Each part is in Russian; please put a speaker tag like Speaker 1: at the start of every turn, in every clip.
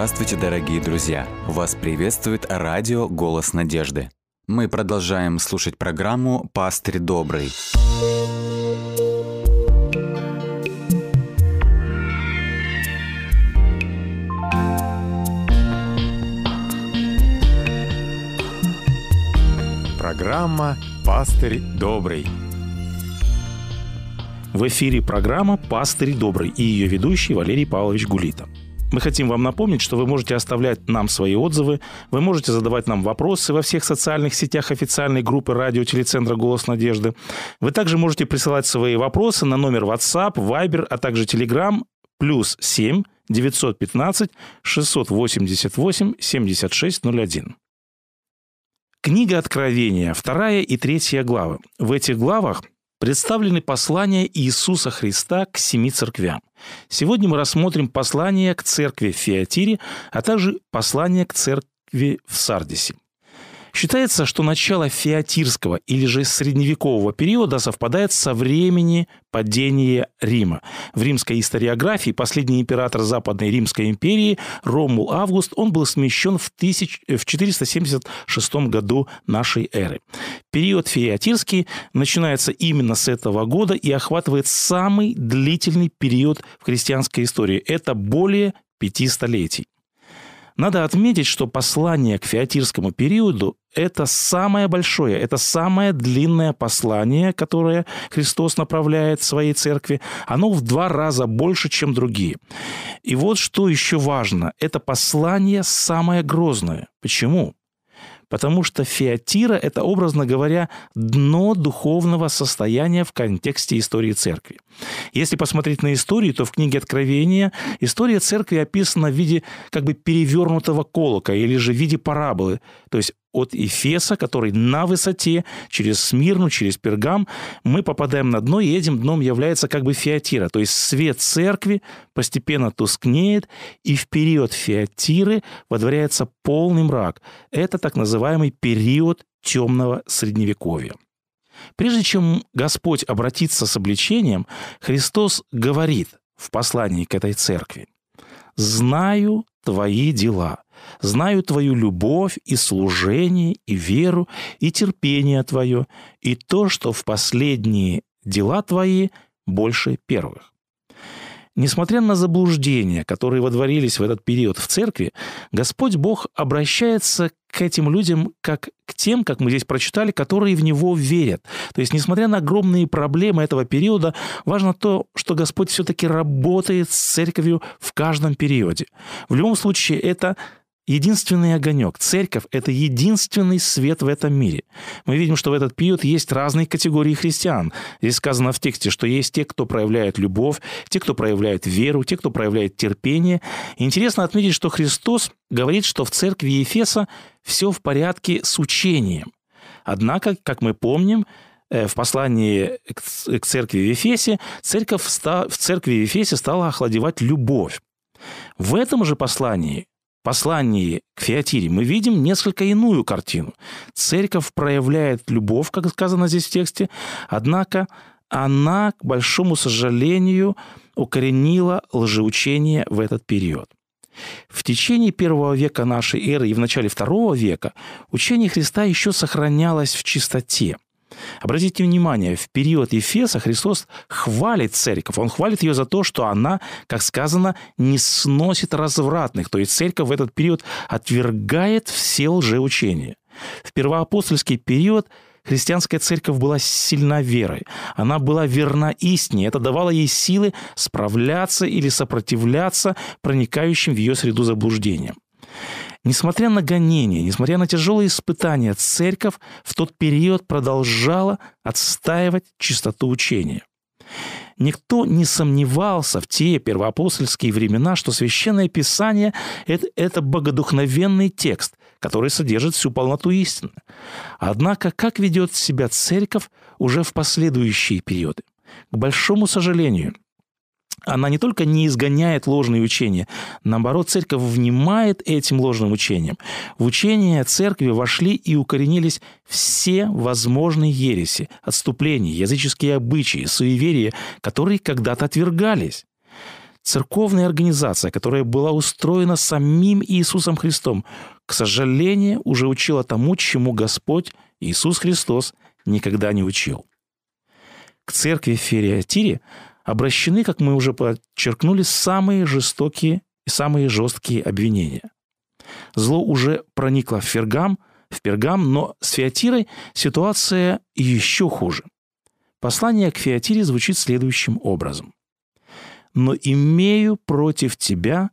Speaker 1: Здравствуйте, дорогие друзья! Вас приветствует радио «Голос надежды». Мы продолжаем слушать программу «Пастырь добрый».
Speaker 2: Программа «Пастырь добрый».
Speaker 3: В эфире программа «Пастырь добрый» и ее ведущий Валерий Павлович Гулита. Мы хотим вам напомнить, что вы можете оставлять нам свои отзывы, вы можете задавать нам вопросы во всех социальных сетях официальной группы радио телецентра «Голос надежды». Вы также можете присылать свои вопросы на номер WhatsApp, Viber, а также Telegram плюс 7 915 688 7601. Книга Откровения, вторая и третья главы. В этих главах представлены послания Иисуса Христа к семи церквям. Сегодня мы рассмотрим послание к церкви в Феатире, а также послание к церкви в Сардисе. Считается, что начало феатирского или же средневекового периода совпадает со времени падения Рима. В римской историографии последний император Западной Римской империи Ромул Август, он был смещен в, тысяч, в 476 году нашей эры. Период феатирский начинается именно с этого года и охватывает самый длительный период в христианской истории. Это более пяти столетий. Надо отметить, что послание к феатирскому периоду – это самое большое, это самое длинное послание, которое Христос направляет своей церкви. Оно в два раза больше, чем другие. И вот что еще важно – это послание самое грозное. Почему? Потому что феатира – это, образно говоря, дно духовного состояния в контексте истории церкви. Если посмотреть на историю, то в книге Откровения история церкви описана в виде как бы перевернутого колока или же в виде параболы. То есть от Эфеса, который на высоте, через Смирну, через Пергам, мы попадаем на дно, и этим дном является как бы Феатира. То есть свет церкви постепенно тускнеет, и в период Феатиры водворяется полный мрак. Это так называемый период темного Средневековья. Прежде чем Господь обратится с обличением, Христос говорит в послании к этой церкви, «Знаю твои дела, знаю твою любовь и служение, и веру, и терпение твое, и то, что в последние дела твои больше первых. Несмотря на заблуждения, которые водворились в этот период в церкви, Господь Бог обращается к этим людям как к тем, как мы здесь прочитали, которые в Него верят. То есть, несмотря на огромные проблемы этого периода, важно то, что Господь все-таки работает с церковью в каждом периоде. В любом случае, это единственный огонек. Церковь – это единственный свет в этом мире. Мы видим, что в этот период есть разные категории христиан. Здесь сказано в тексте, что есть те, кто проявляет любовь, те, кто проявляет веру, те, кто проявляет терпение. Интересно отметить, что Христос говорит, что в церкви Ефеса все в порядке с учением. Однако, как мы помним, э, в послании к церкви в Ефесе, церковь в церкви в Ефесе стала охладевать любовь. В этом же послании послании к Феатире мы видим несколько иную картину. Церковь проявляет любовь, как сказано здесь в тексте, однако она, к большому сожалению, укоренила лжеучение в этот период. В течение первого века нашей эры и в начале второго века учение Христа еще сохранялось в чистоте – Обратите внимание, в период Ефеса Христос хвалит церковь. Он хвалит ее за то, что она, как сказано, не сносит развратных. То есть церковь в этот период отвергает все лжеучения. В первоапостольский период христианская церковь была сильна верой. Она была верна истине. Это давало ей силы справляться или сопротивляться проникающим в ее среду заблуждениям. Несмотря на гонения, несмотря на тяжелые испытания, церковь в тот период продолжала отстаивать чистоту учения. Никто не сомневался в те первоапостольские времена, что Священное Писание это, – это богодухновенный текст, который содержит всю полноту истины. Однако, как ведет себя церковь уже в последующие периоды? К большому сожалению, она не только не изгоняет ложные учения, наоборот, церковь внимает этим ложным учениям. В учение церкви вошли и укоренились все возможные ереси, отступления, языческие обычаи, суеверия, которые когда-то отвергались. церковная организация, которая была устроена самим Иисусом Христом, к сожалению, уже учила тому, чему Господь Иисус Христос никогда не учил. К церкви в Фериатире обращены, как мы уже подчеркнули, самые жестокие и самые жесткие обвинения. Зло уже проникло в Фергам, в Пергам, но с Феатирой ситуация еще хуже. Послание к Феатире звучит следующим образом. «Но имею против тебя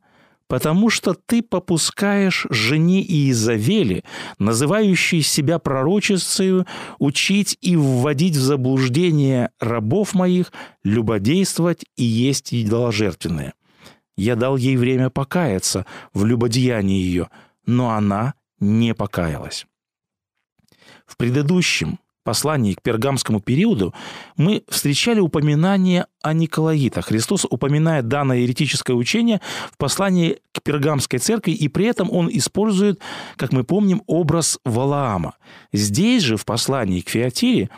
Speaker 3: потому что ты попускаешь жене Иезавели, называющей себя пророчицею, учить и вводить в заблуждение рабов моих, любодействовать и есть идоложертвенное. Я дал ей время покаяться в любодеянии ее, но она не покаялась. В предыдущем послании к пергамскому периоду мы встречали упоминание о Николаитах. Христос упоминает данное еретическое учение в послании к пергамской церкви, и при этом он использует, как мы помним, образ Валаама. Здесь же в послании к Феатире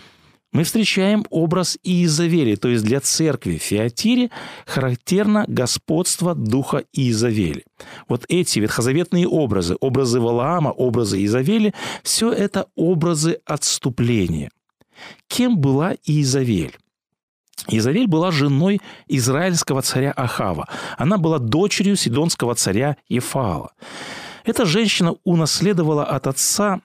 Speaker 3: мы встречаем образ Иезавели, то есть для церкви Феатире характерно господство духа Иезавели. Вот эти ветхозаветные образы, образы Валаама, образы Иезавели, все это образы отступления. Кем была Иезавель? Изавель была женой израильского царя Ахава. Она была дочерью сидонского царя Ефаала. Эта женщина унаследовала от отца,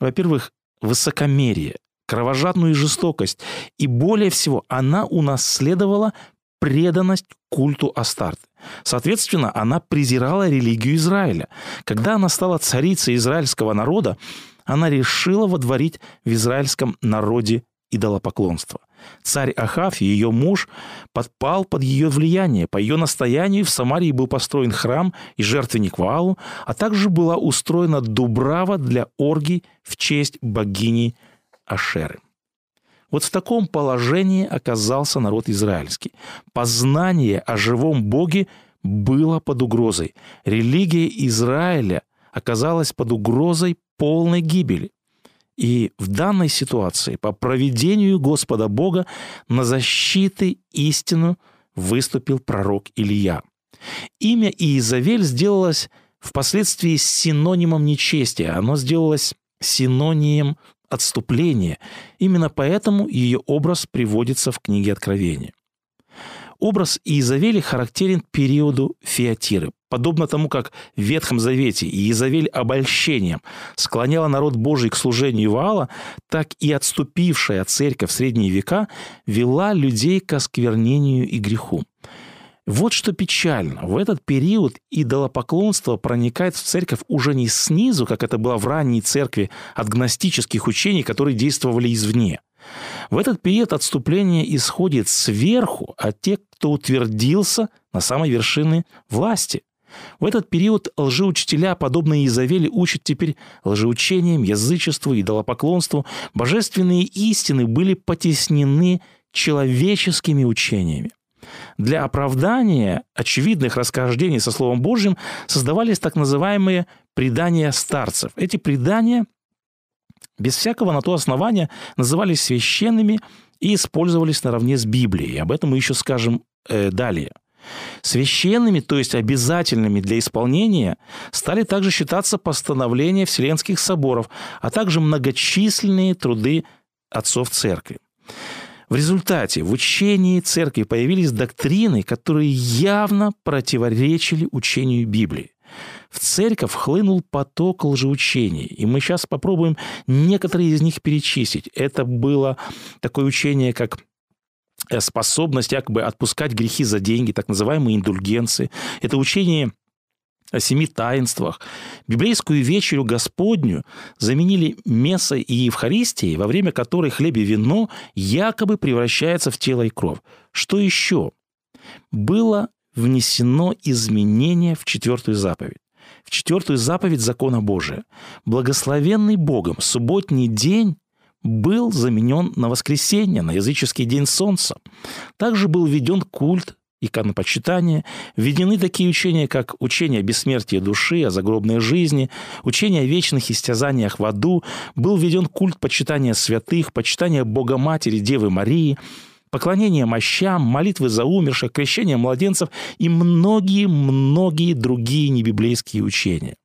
Speaker 3: во-первых, высокомерие, кровожадную жестокость. И более всего, она унаследовала преданность культу Астарты. Соответственно, она презирала религию Израиля. Когда она стала царицей израильского народа, она решила водворить в израильском народе идолопоклонство. Царь Ахав, ее муж, подпал под ее влияние. По ее настоянию в Самарии был построен храм и жертвенник Ваалу, а также была устроена дубрава для оргий в честь богини Ашеры. Вот в таком положении оказался народ израильский. Познание о живом Боге было под угрозой. Религия Израиля оказалась под угрозой полной гибели. И в данной ситуации по проведению Господа Бога на защиты истину выступил пророк Илья. Имя Иезавель сделалось впоследствии синонимом нечестия. Оно сделалось синонимом отступление. Именно поэтому ее образ приводится в книге Откровения. Образ Иезавели характерен периоду Феатиры. Подобно тому, как в Ветхом Завете Иезавель обольщением склоняла народ Божий к служению Ваала, так и отступившая церковь в средние века вела людей к осквернению и греху. Вот что печально. В этот период идолопоклонство проникает в церковь уже не снизу, как это было в ранней церкви от гностических учений, которые действовали извне. В этот период отступление исходит сверху от тех, кто утвердился на самой вершине власти. В этот период лжеучителя, подобные Изавели, учат теперь лжеучением, язычеству, идолопоклонству. Божественные истины были потеснены человеческими учениями. Для оправдания очевидных расхождений со Словом Божьим создавались так называемые предания старцев. Эти предания без всякого на то основания назывались священными и использовались наравне с Библией. Об этом мы еще скажем э, далее. Священными, то есть обязательными для исполнения, стали также считаться постановления Вселенских соборов, а также многочисленные труды отцов церкви. В результате в учении церкви появились доктрины, которые явно противоречили учению Библии. В церковь хлынул поток лжеучений, и мы сейчас попробуем некоторые из них перечислить. Это было такое учение, как э, способность якобы отпускать грехи за деньги, так называемые индульгенции. Это учение о семи таинствах. Библейскую вечерю Господню заменили мессой и Евхаристией, во время которой хлеб и вино якобы превращаются в тело и кровь. Что еще? Было внесено изменение в четвертую заповедь. В четвертую заповедь закона Божия. Благословенный Богом субботний день был заменен на воскресенье, на языческий день солнца. Также был введен культ иконопочитания, введены такие учения, как учение о бессмертии души, о загробной жизни, учение о вечных истязаниях в аду, был введен культ почитания святых, почитания Бога Матери, Девы Марии, поклонение мощам, молитвы за умерших, крещение младенцев и многие-многие другие небиблейские учения.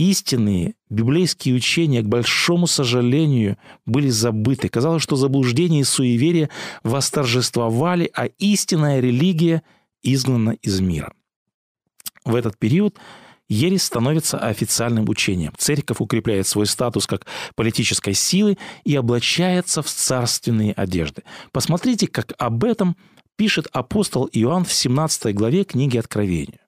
Speaker 3: Истинные библейские учения, к большому сожалению, были забыты. Казалось, что заблуждение и суеверие восторжествовали, а истинная религия изгнана из мира. В этот период ересь становится официальным учением. Церковь укрепляет свой статус как политической силы и облачается в царственные одежды. Посмотрите, как об этом пишет апостол Иоанн в 17 главе книги Откровения.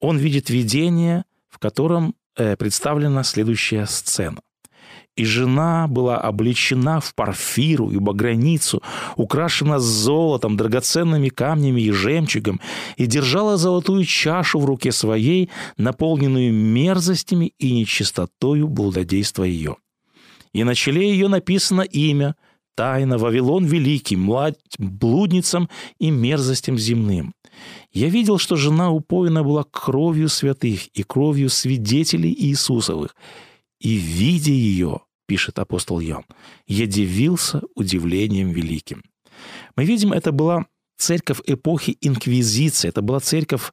Speaker 3: Он видит видение, в котором э, представлена следующая сцена. И жена была облечена в парфиру и баграницу, украшена золотом, драгоценными камнями и жемчугом, и держала золотую чашу в руке своей, наполненную мерзостями и нечистотою блудодейства ее. И на челе ее написано имя «Тайна Вавилон Великий, млад... блудницам и мерзостям земным». Я видел, что жена упоена была кровью святых и кровью свидетелей Иисусовых, и, видя ее, пишет апостол Ян, «Я дивился удивлением великим». Мы видим, это была церковь эпохи инквизиции, это была церковь,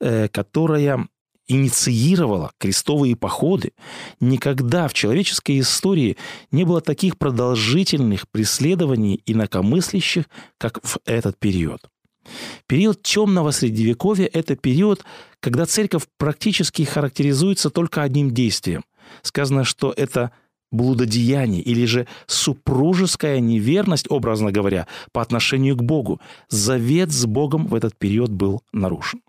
Speaker 3: э, которая инициировала крестовые походы. Никогда в человеческой истории не было таких продолжительных преследований инакомыслящих, как в этот период. Период темного средневековья – это период, когда церковь практически характеризуется только одним действием. Сказано, что это блудодеяние или же супружеская неверность, образно говоря, по отношению к Богу. Завет с Богом в этот период был нарушен.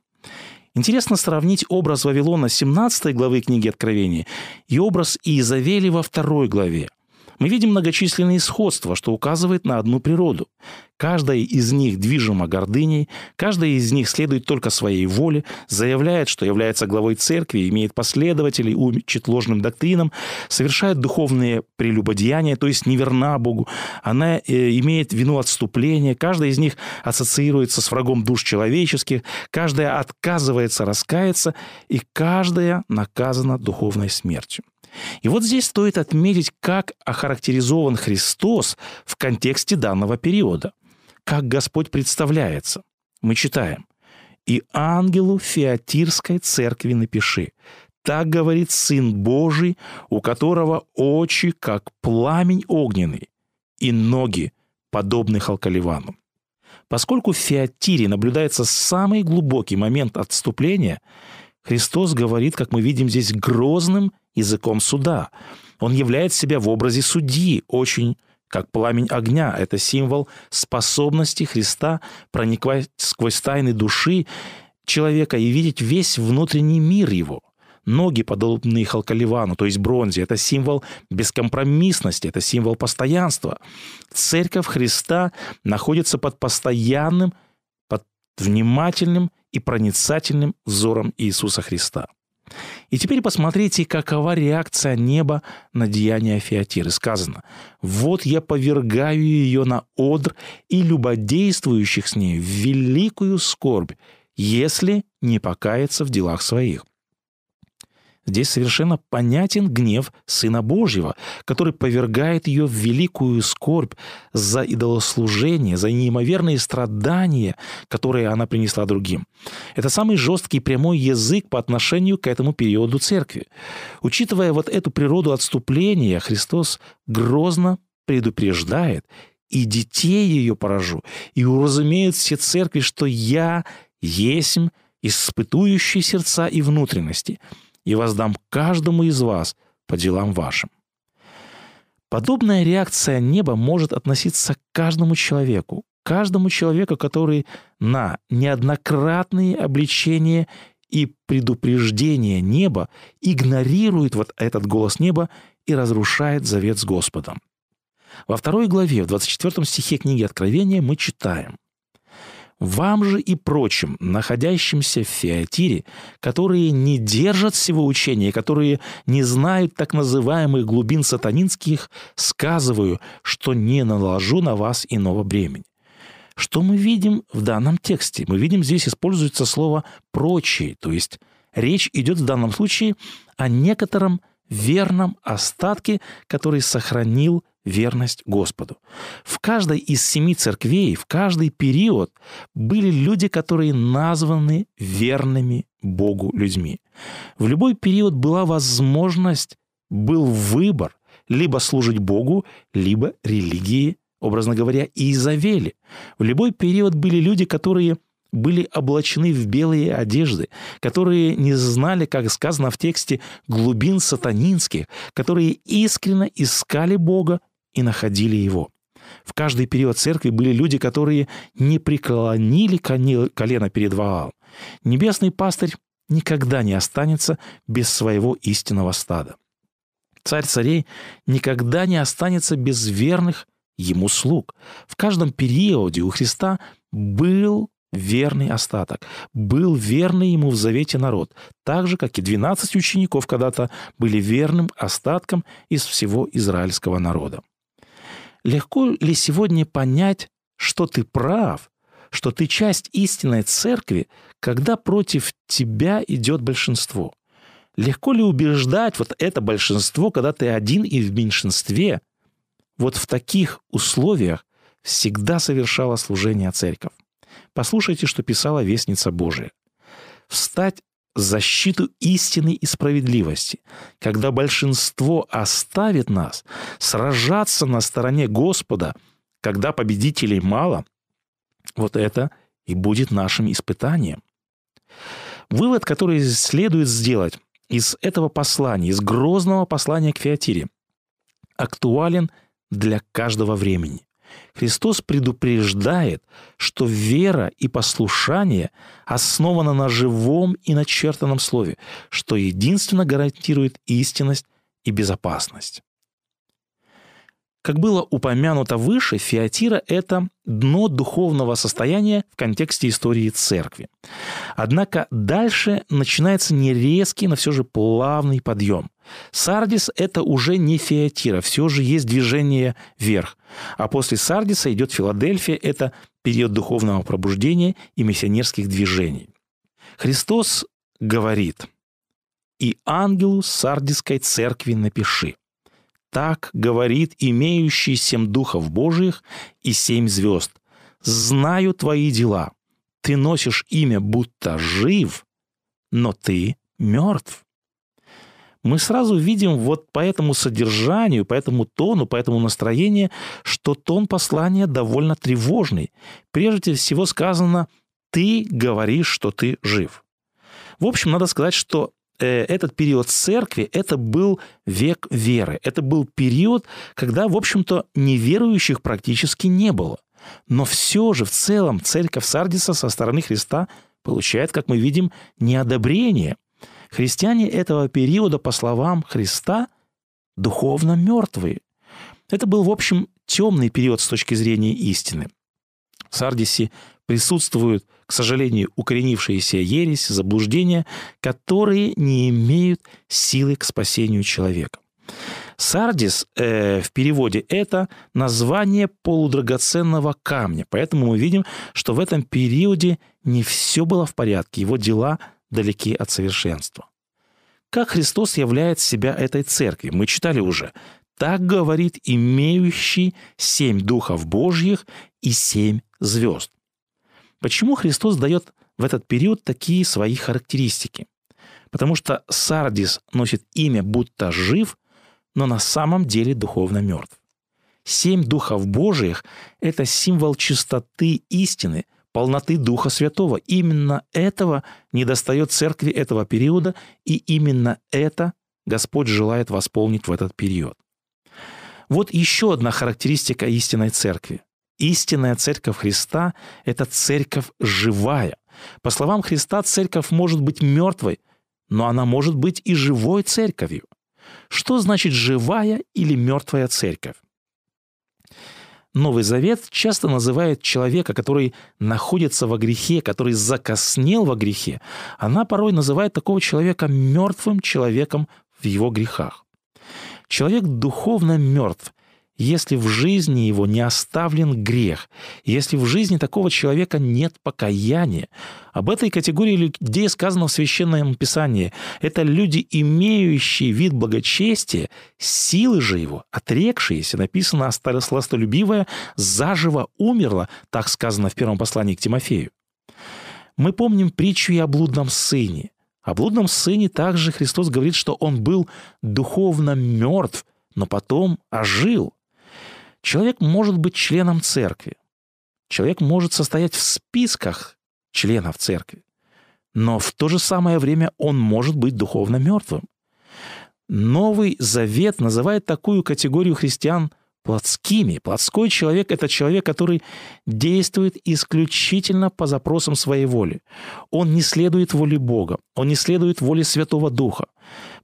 Speaker 3: Интересно сравнить образ Вавилона 17 главы книги Откровения и образ Иезавели во второй главе – мы видим многочисленные сходства, что указывает на одну природу. Каждая из них движима гордыней, каждая из них следует только своей воле, заявляет, что является главой церкви, имеет последователей, учит ложным доктринам, совершает духовные прелюбодеяния, то есть неверна Богу. Она э, имеет вину отступления, каждая из них ассоциируется с врагом душ человеческих, каждая отказывается раскаяться, и каждая наказана духовной смертью. И вот здесь стоит отметить, как охарактеризован Христос в контексте данного периода. Как Господь представляется. Мы читаем. «И ангелу Феатирской церкви напиши, так говорит Сын Божий, у которого очи, как пламень огненный, и ноги, подобны Халкаливану. Поскольку в Феатире наблюдается самый глубокий момент отступления, Христос говорит, как мы видим здесь, грозным языком суда. Он являет себя в образе судьи, очень как пламень огня. Это символ способности Христа проникать сквозь тайны души человека и видеть весь внутренний мир его. Ноги, подобные халкаливану, то есть бронзе, это символ бескомпромиссности, это символ постоянства. Церковь Христа находится под постоянным, под внимательным и проницательным взором Иисуса Христа. И теперь посмотрите, какова реакция неба на деяние Феатиры. Сказано, «Вот я повергаю ее на одр и любодействующих с ней в великую скорбь, если не покаяться в делах своих». Здесь совершенно понятен гнев Сына Божьего, который повергает ее в великую скорбь за идолослужение, за неимоверные страдания, которые она принесла другим. Это самый жесткий прямой язык по отношению к этому периоду церкви. Учитывая вот эту природу отступления, Христос грозно предупреждает и детей ее поражу, и уразумеют все церкви, что я есмь, испытующий сердца и внутренности – и воздам каждому из вас по делам вашим». Подобная реакция неба может относиться к каждому человеку, каждому человеку, который на неоднократные обличения и предупреждения неба игнорирует вот этот голос неба и разрушает завет с Господом. Во второй главе, в 24 стихе книги Откровения мы читаем вам же и прочим, находящимся в Феатире, которые не держат всего учения, которые не знают так называемых глубин сатанинских, сказываю, что не наложу на вас иного бремени. Что мы видим в данном тексте? Мы видим, здесь используется слово «прочие», то есть речь идет в данном случае о некотором верном остатке, который сохранил верность Господу. В каждой из семи церквей, в каждый период были люди, которые названы верными Богу людьми. В любой период была возможность, был выбор либо служить Богу, либо религии, образно говоря, Изавели. В любой период были люди, которые были облачены в белые одежды, которые не знали, как сказано в тексте, глубин сатанинских, которые искренне искали Бога и находили его. В каждый период церкви были люди, которые не преклонили колено перед Ваалом. Небесный пастырь никогда не останется без своего истинного стада. Царь царей никогда не останется без верных ему слуг. В каждом периоде у Христа был верный остаток, был верный ему в завете народ, так же, как и 12 учеников когда-то были верным остатком из всего израильского народа. Легко ли сегодня понять, что ты прав, что ты часть истинной церкви, когда против тебя идет большинство? Легко ли убеждать вот это большинство, когда ты один и в меньшинстве? Вот в таких условиях всегда совершала служение церковь. Послушайте, что писала Вестница Божия. «Встать защиту истины и справедливости, когда большинство оставит нас, сражаться на стороне Господа, когда победителей мало, вот это и будет нашим испытанием. Вывод, который следует сделать из этого послания, из грозного послания к Феатире, актуален для каждого времени. Христос предупреждает, что вера и послушание основаны на живом и начертанном слове, что единственно гарантирует истинность и безопасность. Как было упомянуто выше, Феатира – это дно духовного состояния в контексте истории церкви. Однако дальше начинается не резкий, но все же плавный подъем. Сардис – это уже не Феатира, все же есть движение вверх. А после Сардиса идет Филадельфия – это период духовного пробуждения и миссионерских движений. Христос говорит «И ангелу Сардиской церкви напиши, так говорит имеющий семь духов Божиих и семь звезд. Знаю твои дела. Ты носишь имя, будто жив, но ты мертв. Мы сразу видим вот по этому содержанию, по этому тону, по этому настроению, что тон послания довольно тревожный. Прежде всего сказано «ты говоришь, что ты жив». В общем, надо сказать, что Э, этот период церкви, это был век веры. Это был период, когда, в общем-то, неверующих практически не было. Но все же в целом церковь Сардиса со стороны Христа получает, как мы видим, неодобрение. Христиане этого периода, по словам Христа, духовно мертвые. Это был, в общем, темный период с точки зрения истины. В Сардисе присутствуют, к сожалению, укоренившиеся ересь, заблуждения, которые не имеют силы к спасению человека. Сардис э, в переводе это название полудрагоценного камня, поэтому мы видим, что в этом периоде не все было в порядке, его дела далеки от совершенства. Как Христос являет себя этой церкви? Мы читали уже. Так говорит имеющий семь духов Божьих и семь звезд. Почему Христос дает в этот период такие свои характеристики? Потому что Сардис носит имя будто жив, но на самом деле духовно мертв. Семь духов Божиих – это символ чистоты истины, полноты Духа Святого. Именно этого недостает церкви этого периода, и именно это Господь желает восполнить в этот период. Вот еще одна характеристика истинной церкви. Истинная церковь Христа – это церковь живая. По словам Христа, церковь может быть мертвой, но она может быть и живой церковью. Что значит живая или мертвая церковь? Новый Завет часто называет человека, который находится во грехе, который закоснел во грехе. Она порой называет такого человека мертвым человеком в его грехах. Человек духовно мертв, если в жизни его не оставлен грех, если в жизни такого человека нет покаяния. Об этой категории людей сказано в Священном Писании. Это люди, имеющие вид благочестия, силы же его, отрекшиеся, написано «сластолюбивая, заживо умерла», так сказано в первом послании к Тимофею. Мы помним притчу и о блудном сыне. О блудном сыне также Христос говорит, что он был духовно мертв, но потом ожил. Человек может быть членом церкви. Человек может состоять в списках членов церкви. Но в то же самое время он может быть духовно мертвым. Новый Завет называет такую категорию христиан плотскими. Плотской человек – это человек, который действует исключительно по запросам своей воли. Он не следует воле Бога, он не следует воле Святого Духа.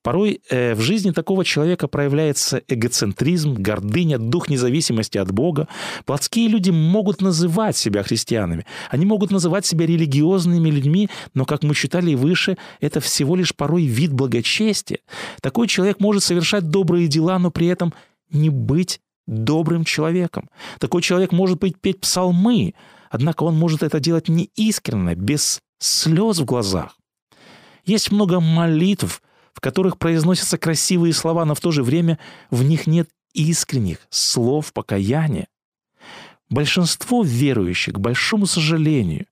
Speaker 3: Порой э, в жизни такого человека проявляется эгоцентризм, гордыня, дух независимости от Бога. Плотские люди могут называть себя христианами, они могут называть себя религиозными людьми, но, как мы читали выше, это всего лишь порой вид благочестия. Такой человек может совершать добрые дела, но при этом не быть добрым человеком. Такой человек может быть петь псалмы, однако он может это делать неискренно, без слез в глазах. Есть много молитв, в которых произносятся красивые слова, но в то же время в них нет искренних слов покаяния. Большинство верующих, к большому сожалению,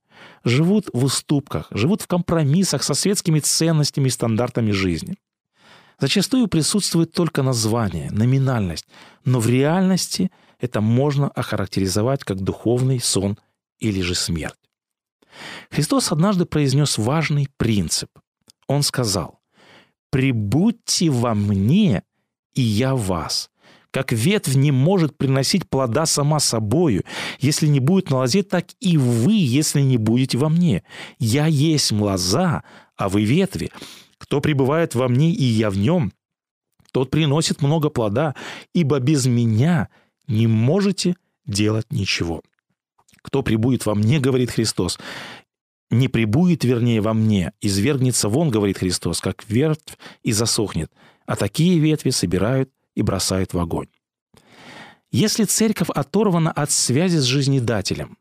Speaker 3: живут в уступках, живут в компромиссах со светскими ценностями и стандартами жизни зачастую присутствует только название, номинальность, но в реальности это можно охарактеризовать как духовный сон или же смерть. Христос однажды произнес важный принцип. Он сказал, «Прибудьте во мне, и я вас». Как ветвь не может приносить плода сама собою, если не будет на лозе, так и вы, если не будете во мне. Я есть лоза, а вы ветви. Кто пребывает во мне, и я в нем, тот приносит много плода, ибо без меня не можете делать ничего. Кто прибудет во мне, говорит Христос, не прибудет, вернее, во мне, извергнется вон, говорит Христос, как ветвь и засохнет, а такие ветви собирают и бросают в огонь. Если церковь оторвана от связи с жизнедателем,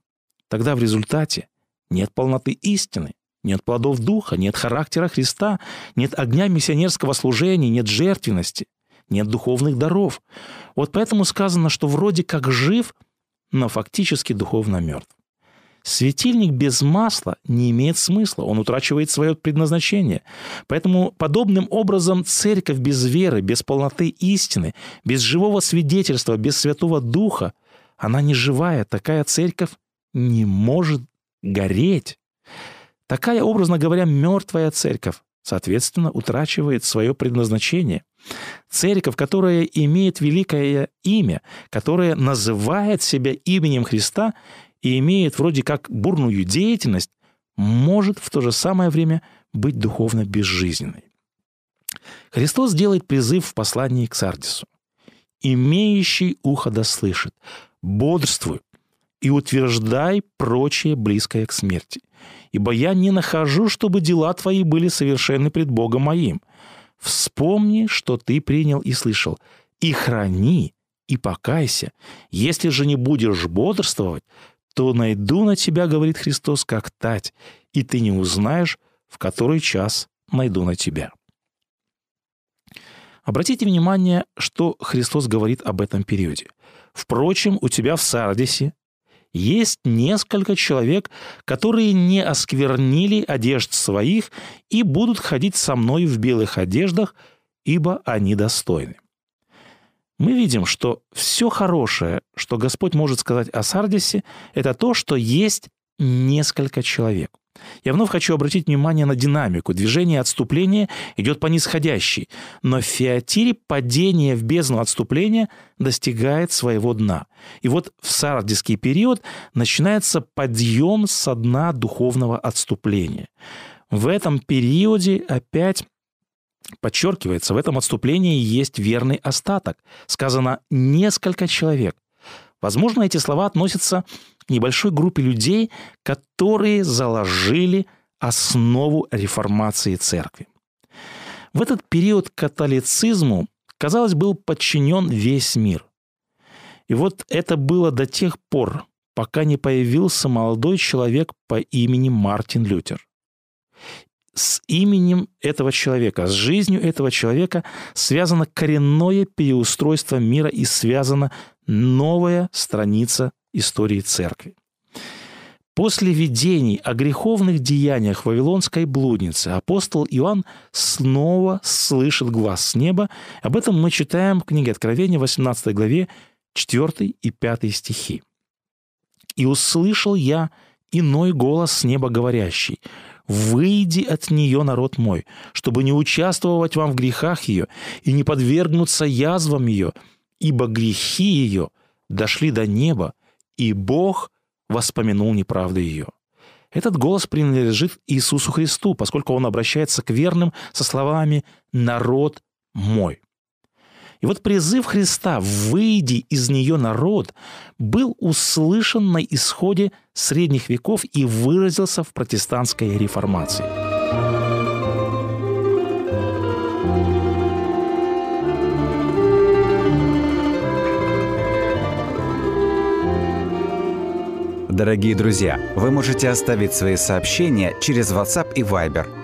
Speaker 3: тогда в результате нет полноты истины, нет плодов Духа, нет характера Христа, нет огня миссионерского служения, нет жертвенности, нет духовных даров. Вот поэтому сказано, что вроде как жив, но фактически духовно мертв. Светильник без масла не имеет смысла, он утрачивает свое предназначение. Поэтому подобным образом церковь без веры, без полноты истины, без живого свидетельства, без Святого Духа, она не живая. Такая церковь не может гореть. Такая, образно говоря, мертвая церковь, соответственно, утрачивает свое предназначение. Церковь, которая имеет великое имя, которая называет себя именем Христа и имеет вроде как бурную деятельность, может в то же самое время быть духовно безжизненной. Христос делает призыв в послании к Сардису. «Имеющий ухо да слышит, бодрствуй и утверждай прочее близкое к смерти, ибо я не нахожу, чтобы дела твои были совершенны пред Богом моим. Вспомни, что ты принял и слышал, и храни, и покайся. Если же не будешь бодрствовать, то найду на тебя, говорит Христос, как тать, и ты не узнаешь, в который час найду на тебя. Обратите внимание, что Христос говорит об этом периоде. Впрочем, у тебя в Сардисе есть несколько человек, которые не осквернили одежд своих и будут ходить со мной в белых одеждах, ибо они достойны. Мы видим, что все хорошее, что Господь может сказать о Сардисе, это то, что есть несколько человек. Я вновь хочу обратить внимание на динамику. Движение отступления идет по нисходящей, но в Феатире падение в бездну отступления достигает своего дна. И вот в сардисский период начинается подъем со дна духовного отступления. В этом периоде опять Подчеркивается, в этом отступлении есть верный остаток. Сказано «несколько человек». Возможно, эти слова относятся к небольшой группе людей, которые заложили основу реформации церкви. В этот период католицизму, казалось, был подчинен весь мир. И вот это было до тех пор, пока не появился молодой человек по имени Мартин Лютер. С именем этого человека, с жизнью этого человека связано коренное переустройство мира и связана новая страница истории церкви. После видений о греховных деяниях вавилонской блудницы апостол Иоанн снова слышит глаз с неба. Об этом мы читаем в книге Откровения, 18 главе, 4 и 5 стихи. «И услышал я иной голос с неба говорящий, «Выйди от нее, народ мой, чтобы не участвовать вам в грехах ее и не подвергнуться язвам ее, ибо грехи ее дошли до неба, и Бог воспомянул неправды ее». Этот голос принадлежит Иисусу Христу, поскольку он обращается к верным со словами «народ мой». И вот призыв Христа «выйди из нее народ» был услышан на исходе средних веков и выразился в протестантской реформации.
Speaker 1: Дорогие друзья, вы можете оставить свои сообщения через WhatsApp и Viber